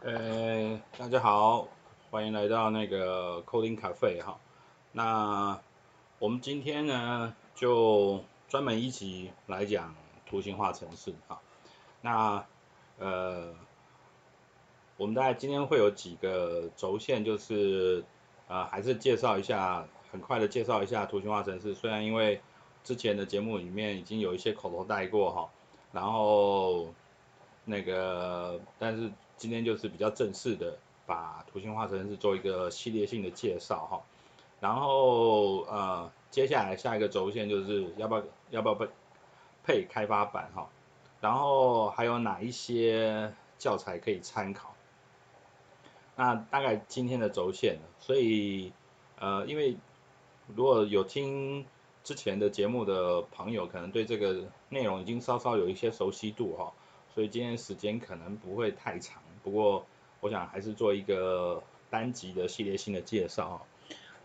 呃，大家好，欢迎来到那个 Coding Cafe 哈。那我们今天呢，就专门一集来讲图形化程式哈。那呃，我们大概今天会有几个轴线，就是呃，还是介绍一下，很快的介绍一下图形化程式。虽然因为之前的节目里面已经有一些口头带过哈，然后那个，但是。今天就是比较正式的，把图形化程式做一个系列性的介绍哈，然后呃，接下来下一个轴线就是要不要要不要配配开发版哈，然后还有哪一些教材可以参考，那大概今天的轴线，所以呃，因为如果有听之前的节目的朋友，可能对这个内容已经稍稍有一些熟悉度哈，所以今天时间可能不会太长。不过，我想还是做一个单集的系列性的介绍哈。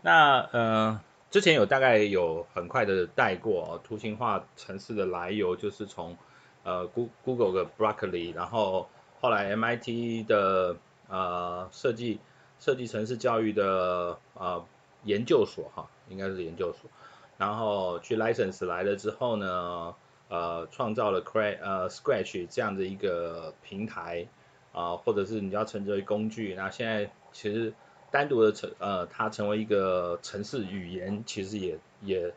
那呃，之前有大概有很快的带过图形化城市的来由，就是从呃 Google 的 Broccoli，然后后来 MIT 的呃设计设计城市教育的呃研究所哈，应该是研究所，然后去 license 来了之后呢，呃创造了 Cray 呃 Scratch 这样的一个平台。啊，或者是你要称之为工具，那现在其实单独的成呃，它成为一个程式语言，其实也也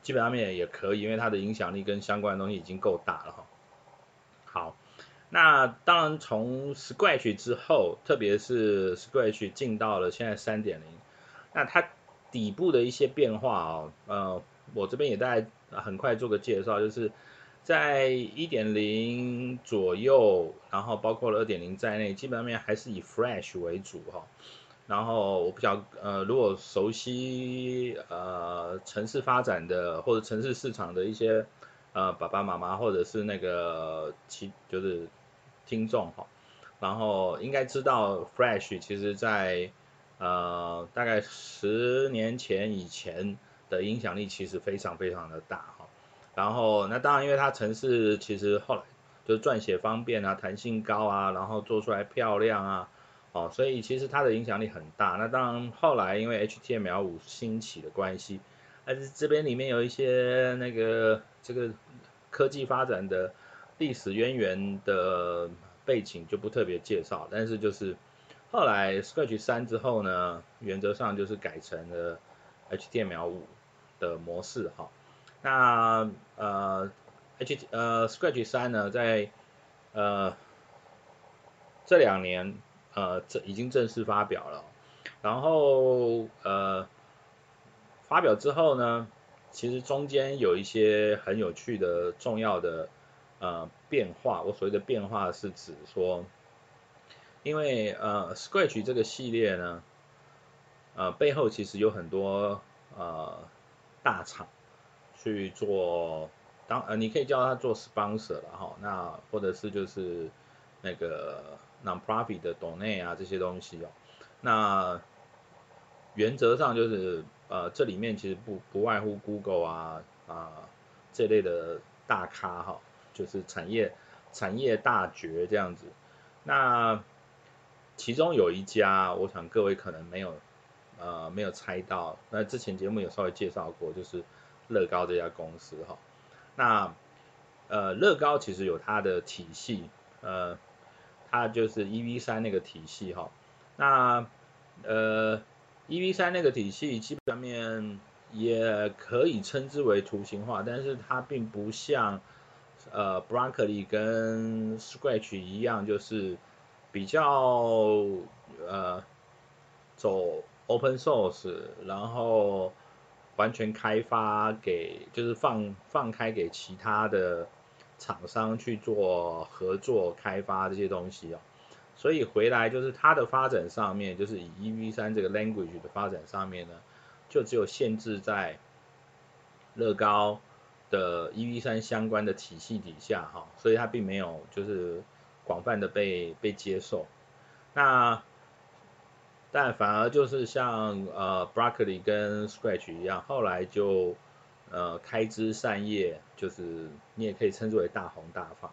基本上面也可以，因为它的影响力跟相关的东西已经够大了哈。好，那当然从 Scratch 之后，特别是 Scratch 进到了现在三点零，那它底部的一些变化啊，呃，我这边也大概很快做个介绍，就是。在一点零左右，然后包括了二点零在内，基本上面还是以 Flash 为主哈。然后我不晓呃，如果熟悉呃城市发展的或者城市市场的一些呃爸爸妈妈或者是那个其就是听众哈，然后应该知道 Flash 其实在呃大概十年前以前的影响力其实非常非常的大哈。然后，那当然，因为它程式其实后来就是撰写方便啊，弹性高啊，然后做出来漂亮啊，哦，所以其实它的影响力很大。那当然，后来因为 HTML5 兴起的关系，但是这边里面有一些那个这个科技发展的历史渊源的背景就不特别介绍。但是就是后来 Scratch 三之后呢，原则上就是改成了 HTML5 的模式哈。那呃，H 呃 Scratch 三呢，在呃这两年呃这已经正式发表了，然后呃发表之后呢，其实中间有一些很有趣的重要的呃变化。我所谓的变化是指说，因为呃 Scratch 这个系列呢，呃背后其实有很多呃大厂。去做当呃，你可以叫他做 sponsor 了哈，那或者是就是那个 non-profit 的 donate 啊这些东西哦，那原则上就是呃这里面其实不不外乎 Google 啊啊这类的大咖哈，就是产业产业大绝这样子，那其中有一家，我想各位可能没有呃没有猜到，那之前节目有稍微介绍过，就是。乐高这家公司哈，那呃乐高其实有它的体系，呃，它就是 EV3 那个体系哈，那呃 EV3 那个体系基本上面也可以称之为图形化，但是它并不像呃，Blockly 跟 Scratch 一样，就是比较呃走 Open Source，然后。完全开发给就是放放开给其他的厂商去做合作开发这些东西哦，所以回来就是它的发展上面，就是以 EV3 这个 language 的发展上面呢，就只有限制在乐高的 EV3 相关的体系底下哈，所以它并没有就是广泛的被被接受。那但反而就是像呃 Berkeley 跟 Scratch 一样，后来就呃开枝散叶，就是你也可以称之为大红大放。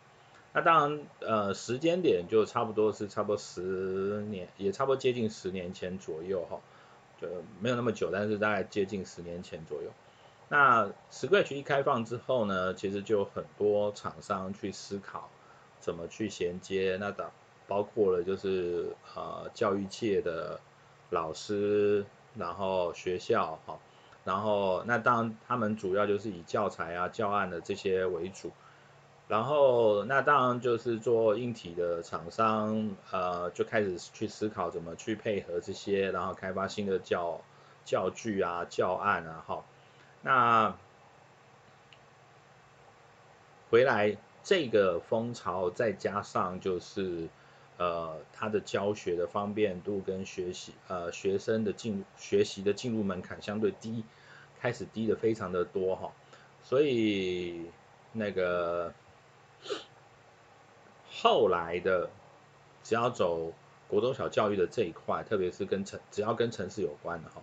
那当然，呃，时间点就差不多是差不多十年，也差不多接近十年前左右哈，就没有那么久，但是大概接近十年前左右。那 Scratch 一开放之后呢，其实就很多厂商去思考怎么去衔接，那的包括了就是呃教育界的老师，然后学校哈，然后那当然他们主要就是以教材啊教案的这些为主。然后，那当然就是做硬体的厂商，呃，就开始去思考怎么去配合这些，然后开发新的教教具啊、教案啊，哈。那回来这个风潮，再加上就是呃，它的教学的方便度跟学习，呃，学生的进学习的进入门槛相对低，开始低的非常的多哈，所以那个。后来的，只要走国中小教育的这一块，特别是跟城，只要跟城市有关的哈，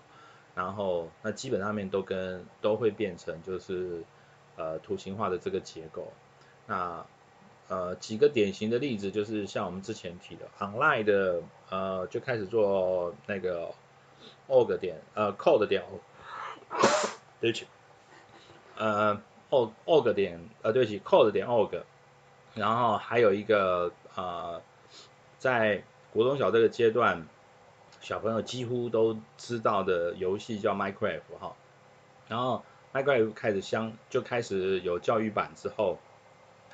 然后那基本上面都跟都会变成就是呃图形化的这个结构。那呃几个典型的例子就是像我们之前提的，online 的呃就开始做那个 org 点呃 code 点，对不起，呃 org org 点呃对不起 code 点 org。然后还有一个呃，在国中小这个阶段，小朋友几乎都知道的游戏叫 Minecraft 哈。然后 Minecraft 开始相就开始有教育版之后，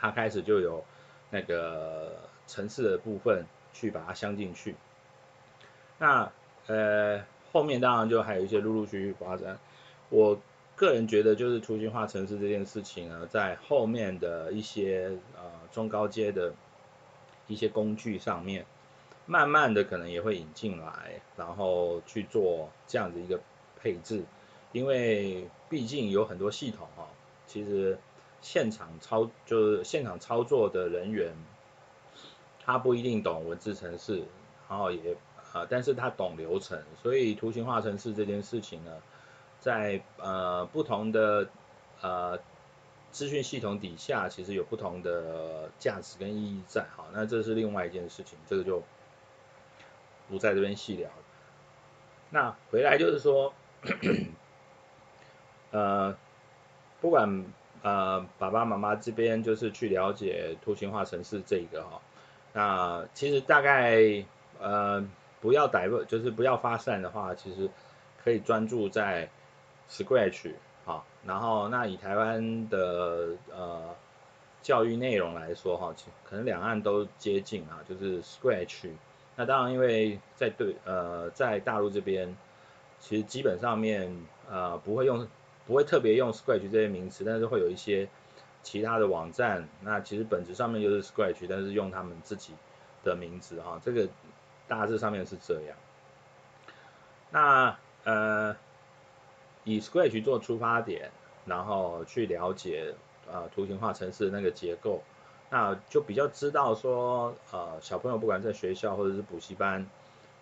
它开始就有那个城市的部分去把它镶进去。那呃后面当然就还有一些陆陆续续发展。我个人觉得就是图形化城市这件事情呢，在后面的一些呃。中高阶的一些工具上面，慢慢的可能也会引进来，然后去做这样子一个配置，因为毕竟有很多系统哈，其实现场操就是现场操作的人员，他不一定懂文字程式，然后也呃，但是他懂流程，所以图形化程式这件事情呢，在呃不同的呃。资讯系统底下其实有不同的价值跟意义在，好，那这是另外一件事情，这个就不在这边细聊。那回来就是说，呃，不管呃爸爸妈妈这边就是去了解图形化程式这个哈，那其实大概呃不要逮就是不要发散的话，其实可以专注在 Scratch。好，然后那以台湾的呃教育内容来说哈，可能两岸都接近啊，就是 Scratch。那当然，因为在对呃在大陆这边，其实基本上面呃不会用不会特别用 Scratch 这些名词，但是会有一些其他的网站，那其实本质上面就是 Scratch，但是用他们自己的名字哈，这个大致上面是这样。那呃。以 Scratch 做出发点，然后去了解呃图形化程式的那个结构，那就比较知道说呃小朋友不管在学校或者是补习班，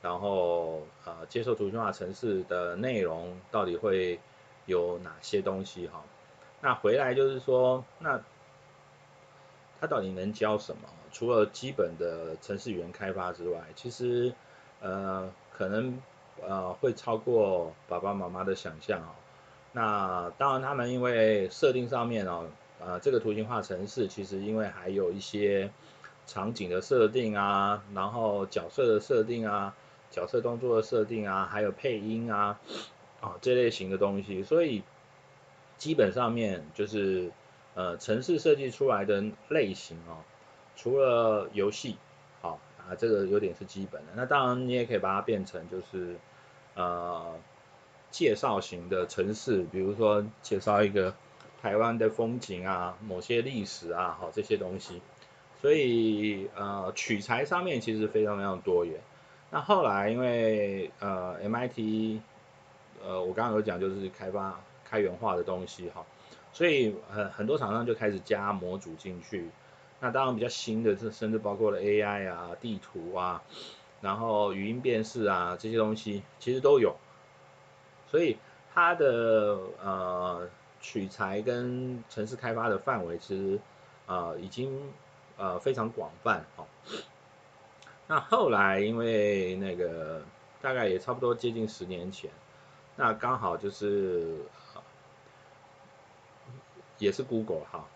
然后呃接受图形化程式的内容到底会有哪些东西哈。那回来就是说，那他到底能教什么？除了基本的程式语言开发之外，其实呃可能。呃，会超过爸爸妈妈的想象哦。那当然，他们因为设定上面哦，呃，这个图形化程式其实因为还有一些场景的设定啊，然后角色的设定啊，角色动作的设定啊，还有配音啊，啊这类型的东西，所以基本上面就是呃，城市设计出来的类型哦，除了游戏，好啊，这个有点是基本的。那当然，你也可以把它变成就是。呃，介绍型的城市，比如说介绍一个台湾的风景啊，某些历史啊，好这些东西，所以呃取材上面其实非常非常多元。那后来因为呃 MIT，呃我刚刚有讲就是开发开源化的东西哈，所以很很多厂商就开始加模组进去。那当然比较新的，这甚至包括了 AI 啊、地图啊。然后语音辨识啊，这些东西其实都有，所以它的呃取材跟城市开发的范围其实、呃、已经呃非常广泛哈。那后来因为那个大概也差不多接近十年前，那刚好就是也是 Google 哈，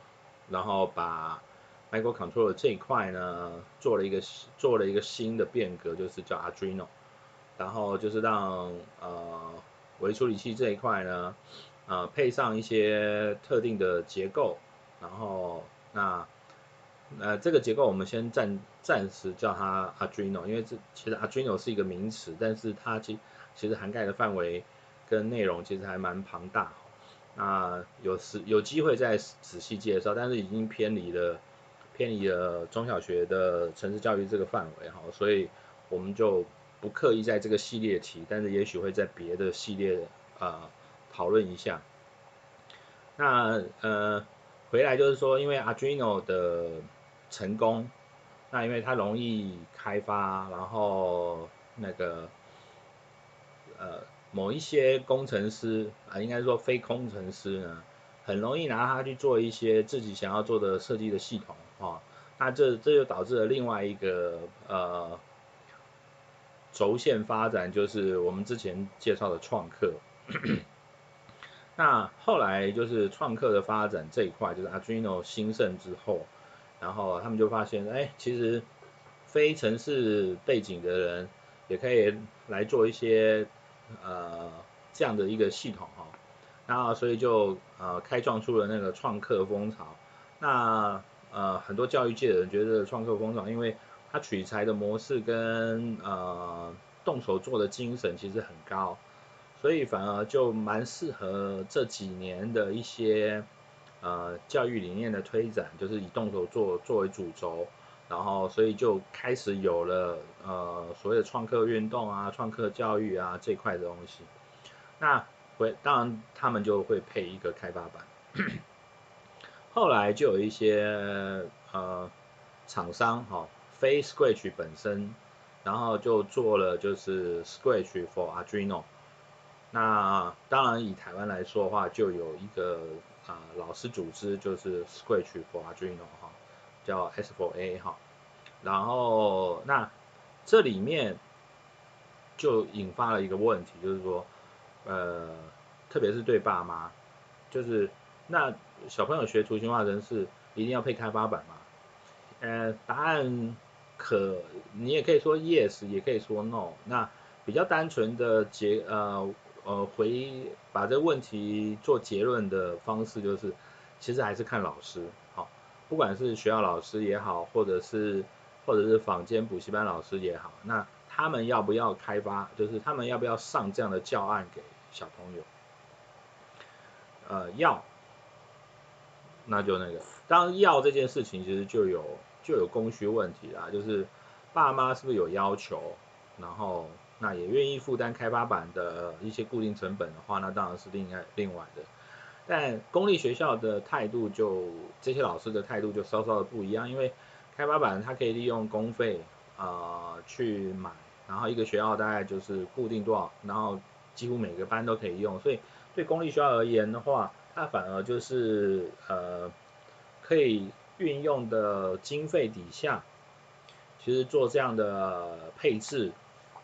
然后把 Microcontroller 这一块呢做了一个做了一个新的变革，就是叫 Arduino，然后就是让呃微处理器这一块呢。呃，配上一些特定的结构，然后那呃这个结构我们先暂暂时叫它 Arduino，因为这其实 Arduino 是一个名词，但是它其其实涵盖的范围跟内容其实还蛮庞大。那有时有机会再仔细介绍，但是已经偏离了偏离了中小学的城市教育这个范围哈，所以我们就不刻意在这个系列提，但是也许会在别的系列啊。讨论一下，那呃回来就是说，因为 Arduino 的成功，那因为它容易开发，然后那个呃某一些工程师啊，应该说非工程师呢，很容易拿它去做一些自己想要做的设计的系统哦，那这这就导致了另外一个呃轴线发展，就是我们之前介绍的创客。那后来就是创客的发展这一块，就是 Arduino 兴盛之后，然后他们就发现，哎，其实非城市背景的人也可以来做一些呃这样的一个系统哈，然后所以就呃开创出了那个创客风潮。那呃很多教育界的人觉得创客风潮，因为它取材的模式跟呃动手做的精神其实很高。所以反而就蛮适合这几年的一些呃教育理念的推展，就是以动手做作为主轴，然后所以就开始有了呃所谓的创客运动啊、创客教育啊这块的东西。那会当然他们就会配一个开发板，后来就有一些呃厂商哈、哦，非 Scratch 本身，然后就做了就是 Scratch for Arduino。那当然，以台湾来说的话，就有一个啊、老师组织，就是 Scratch for Arduino 哈，叫 S4A 哈。然后那这里面就引发了一个问题，就是说，呃，特别是对爸妈，就是那小朋友学图形化程式一定要配开发板吗？呃，答案可你也可以说 yes，也可以说 no。那比较单纯的结呃。呃，回把这个问题做结论的方式就是，其实还是看老师，好，不管是学校老师也好，或者是或者是坊间补习班老师也好，那他们要不要开发，就是他们要不要上这样的教案给小朋友？呃，要，那就那个，当然要这件事情，其实就有就有供需问题啦，就是爸妈是不是有要求，然后。那也愿意负担开发版的一些固定成本的话，那当然是另外另外的。但公立学校的态度就这些老师的态度就稍稍的不一样，因为开发板它可以利用公费啊、去买，然后一个学校大概就是固定多少，然后几乎每个班都可以用，所以对公立学校而言的话，它反而就是呃可以运用的经费底下，其实做这样的配置。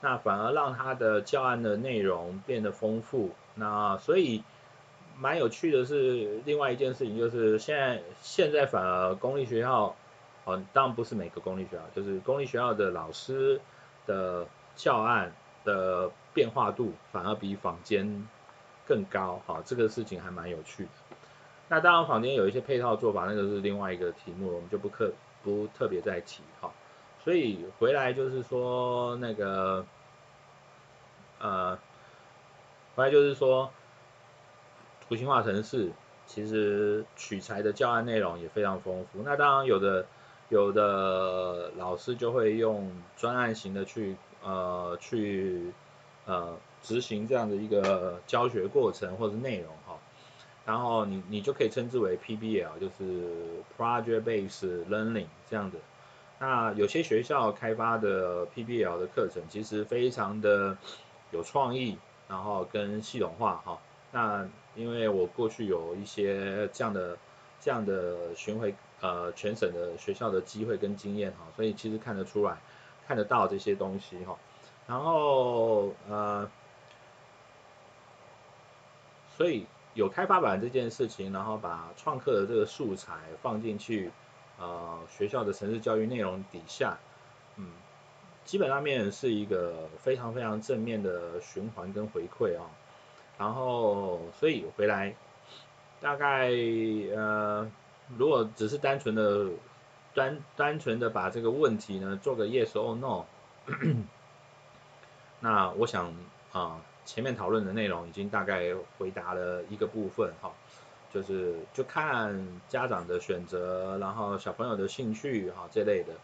那反而让他的教案的内容变得丰富。那所以蛮有趣的是，另外一件事情就是现在现在反而公立学校，哦，当然不是每个公立学校，就是公立学校的老师的教案的变化度反而比坊间更高。哈，这个事情还蛮有趣的。那当然坊间有一些配套做法，那个是另外一个题目，我们就不特不特别再提哈。所以回来就是说那个，呃，回来就是说，图形化城市其实取材的教案内容也非常丰富。那当然有的有的老师就会用专案型的去呃去呃执行这样的一个教学过程或者内容哈，然后你你就可以称之为 PBL，就是 Project Based Learning 这样的。那有些学校开发的 PBL 的课程其实非常的有创意，然后跟系统化哈。那因为我过去有一些这样的这样的巡回呃全省的学校的机会跟经验哈，所以其实看得出来，看得到这些东西哈。然后呃，所以有开发版这件事情，然后把创客的这个素材放进去，呃，学校的城市教育内容底下，嗯，基本上面是一个非常非常正面的循环跟回馈啊。然后，所以回来大概呃，如果只是单纯的单单纯的把这个问题呢做个 yes or no，那我想啊，前面讨论的内容已经大概回答了一个部分哈，就是就看家长的选择，然后小朋友的兴趣哈这类的。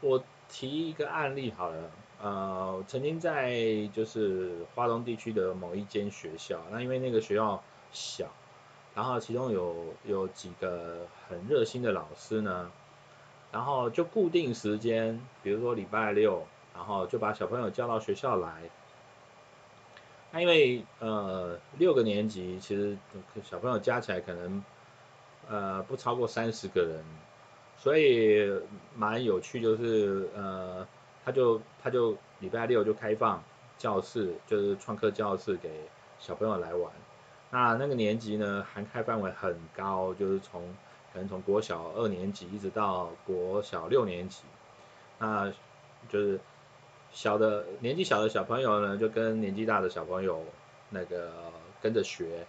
我提一个案例好了。呃，曾经在就是花东地区的某一间学校，那因为那个学校小，然后其中有有几个很热心的老师呢，然后就固定时间，比如说礼拜六，然后就把小朋友叫到学校来。那因为呃六个年级其实小朋友加起来可能呃不超过三十个人，所以蛮有趣，就是呃。他就他就礼拜六就开放教室，就是创客教室给小朋友来玩。那那个年级呢，涵盖范围很高，就是从可能从国小二年级一直到国小六年级。那就是小的年纪小的小朋友呢，就跟年纪大的小朋友那个跟着学，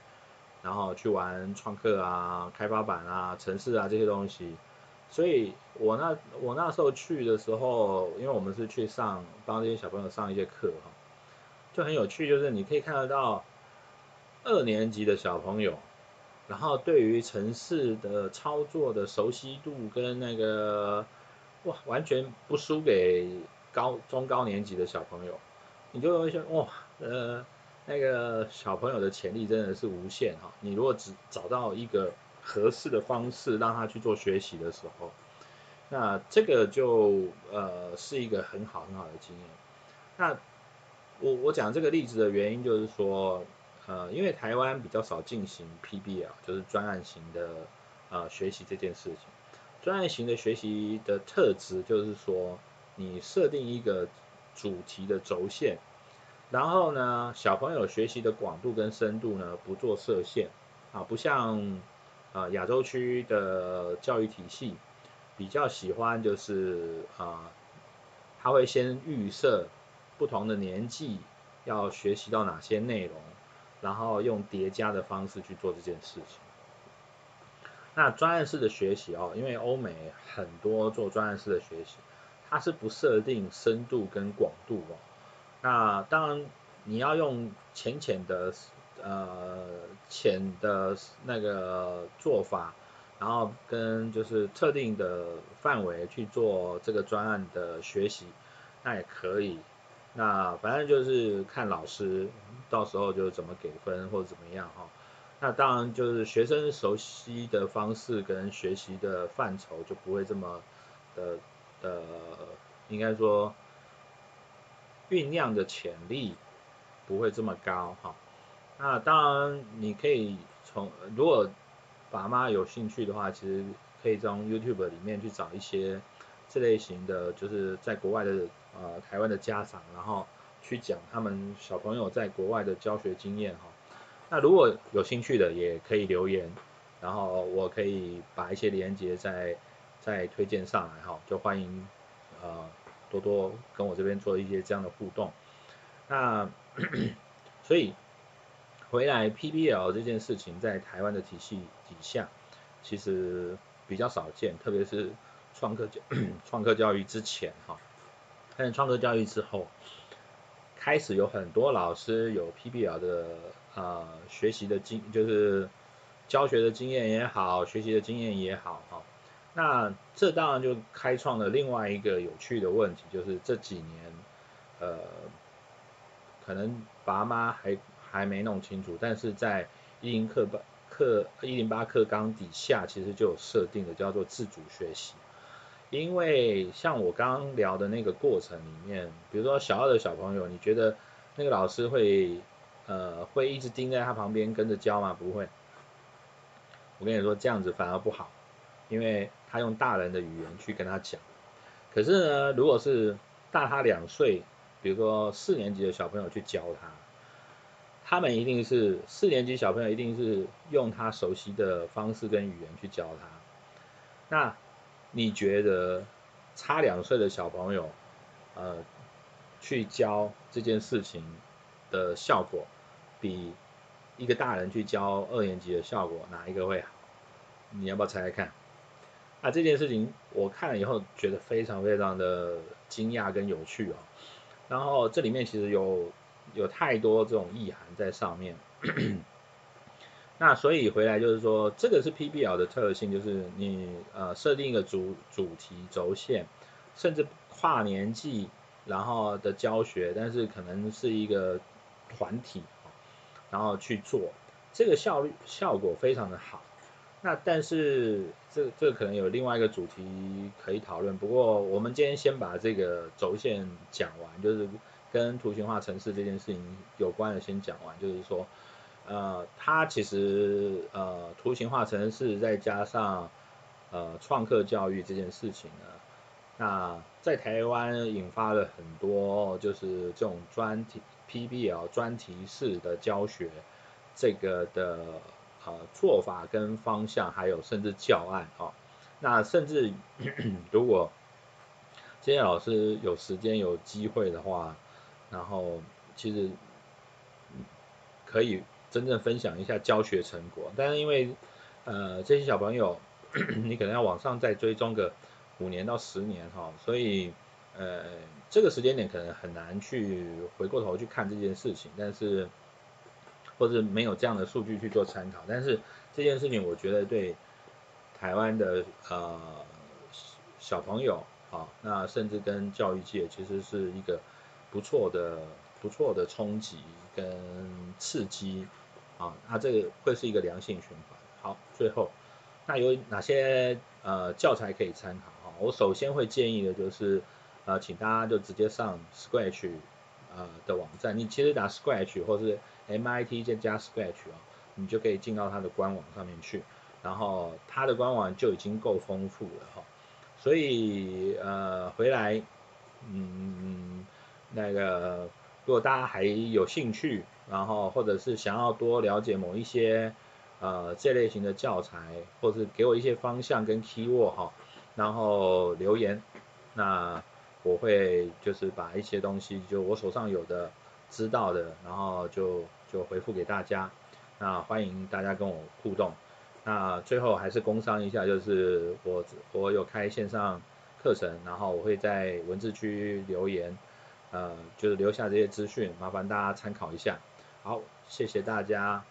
然后去玩创客啊、开发板啊、程式啊这些东西。所以我那我那时候去的时候，因为我们是去上帮这些小朋友上一些课哈，就很有趣，就是你可以看得到二年级的小朋友，然后对于城市的操作的熟悉度跟那个哇，完全不输给高中高年级的小朋友，你就会说哇，呃，那个小朋友的潜力真的是无限哈，你如果只找到一个。合适的方式让他去做学习的时候，那这个就呃是一个很好很好的经验。那我我讲这个例子的原因就是说，呃，因为台湾比较少进行 PBL，就是专案型的呃学习这件事情。专案型的学习的特质就是说，你设定一个主题的轴线，然后呢，小朋友学习的广度跟深度呢不做设限啊，不像。啊，亚洲区的教育体系比较喜欢就是啊，他会先预设不同的年纪要学习到哪些内容，然后用叠加的方式去做这件事情。那专案式的学习哦，因为欧美很多做专案式的学习，它是不设定深度跟广度哦。那当然你要用浅浅的。呃，浅的那个做法，然后跟就是特定的范围去做这个专案的学习，那也可以。那反正就是看老师到时候就怎么给分或者怎么样哈。那当然就是学生熟悉的方式跟学习的范畴就不会这么的的，应该说酝酿的潜力不会这么高哈。那当然，你可以从如果爸妈有兴趣的话，其实可以从 YouTube 里面去找一些这类型的，就是在国外的呃台湾的家长，然后去讲他们小朋友在国外的教学经验哈。那如果有兴趣的，也可以留言，然后我可以把一些连接再再推荐上来哈，就欢迎呃多多跟我这边做一些这样的互动。那 所以。回来 PBL 这件事情在台湾的体系底下，其实比较少见，特别是创客教 创客教育之前哈，但是创客教育之后，开始有很多老师有 PBL 的呃学习的经，就是教学的经验也好，学习的经验也好哈，那这当然就开创了另外一个有趣的问题，就是这几年呃，可能爸妈还。还没弄清楚，但是在一零课八课一零八课纲底下，其实就有设定的叫做自主学习。因为像我刚刚聊的那个过程里面，比如说小二的小朋友，你觉得那个老师会呃会一直盯在他旁边跟着教吗？不会。我跟你说这样子反而不好，因为他用大人的语言去跟他讲。可是呢，如果是大他两岁，比如说四年级的小朋友去教他，他们一定是四年级小朋友一定是用他熟悉的方式跟语言去教他。那你觉得差两岁的小朋友，呃，去教这件事情的效果，比一个大人去教二年级的效果哪一个会好？你要不要猜猜看？啊，这件事情我看了以后觉得非常非常的惊讶跟有趣哦。然后这里面其实有有太多这种意涵在上面。那所以回来就是说，这个是 PBL 的特性，就是你呃设定一个主主题轴线，甚至跨年纪然后的教学，但是可能是一个团体，然后去做，这个效率效果非常的好。那但是这这可能有另外一个主题可以讨论，不过我们今天先把这个轴线讲完，就是跟图形化程式这件事情有关的先讲完，就是说，呃，它其实呃图形化程式再加上呃创客教育这件事情呢，那在台湾引发了很多就是这种专题 PBL 专题式的教学这个的。呃，做法跟方向，还有甚至教案哦，那甚至 如果今天老师有时间有机会的话，然后其实可以真正分享一下教学成果。但是因为呃这些小朋友，你可能要往上再追踪个五年到十年哈，所以呃这个时间点可能很难去回过头去看这件事情，但是。或者没有这样的数据去做参考，但是这件事情我觉得对台湾的呃小朋友啊，那甚至跟教育界其实是一个不错的不错的冲击跟刺激啊，那这个会是一个良性循环。好，最后那有哪些呃教材可以参考啊？我首先会建议的就是呃，请大家就直接上 Scratch 呃的网站，你其实打 Scratch 或是 MIT 再加 Scratch 啊，你就可以进到它的官网上面去，然后它的官网就已经够丰富了哈，所以呃回来，嗯那个如果大家还有兴趣，然后或者是想要多了解某一些呃这类型的教材，或是给我一些方向跟 keyword 哈，然后留言，那我会就是把一些东西就我手上有的知道的，然后就。就回复给大家，那欢迎大家跟我互动。那最后还是工商一下，就是我我有开线上课程，然后我会在文字区留言，呃，就是留下这些资讯，麻烦大家参考一下。好，谢谢大家。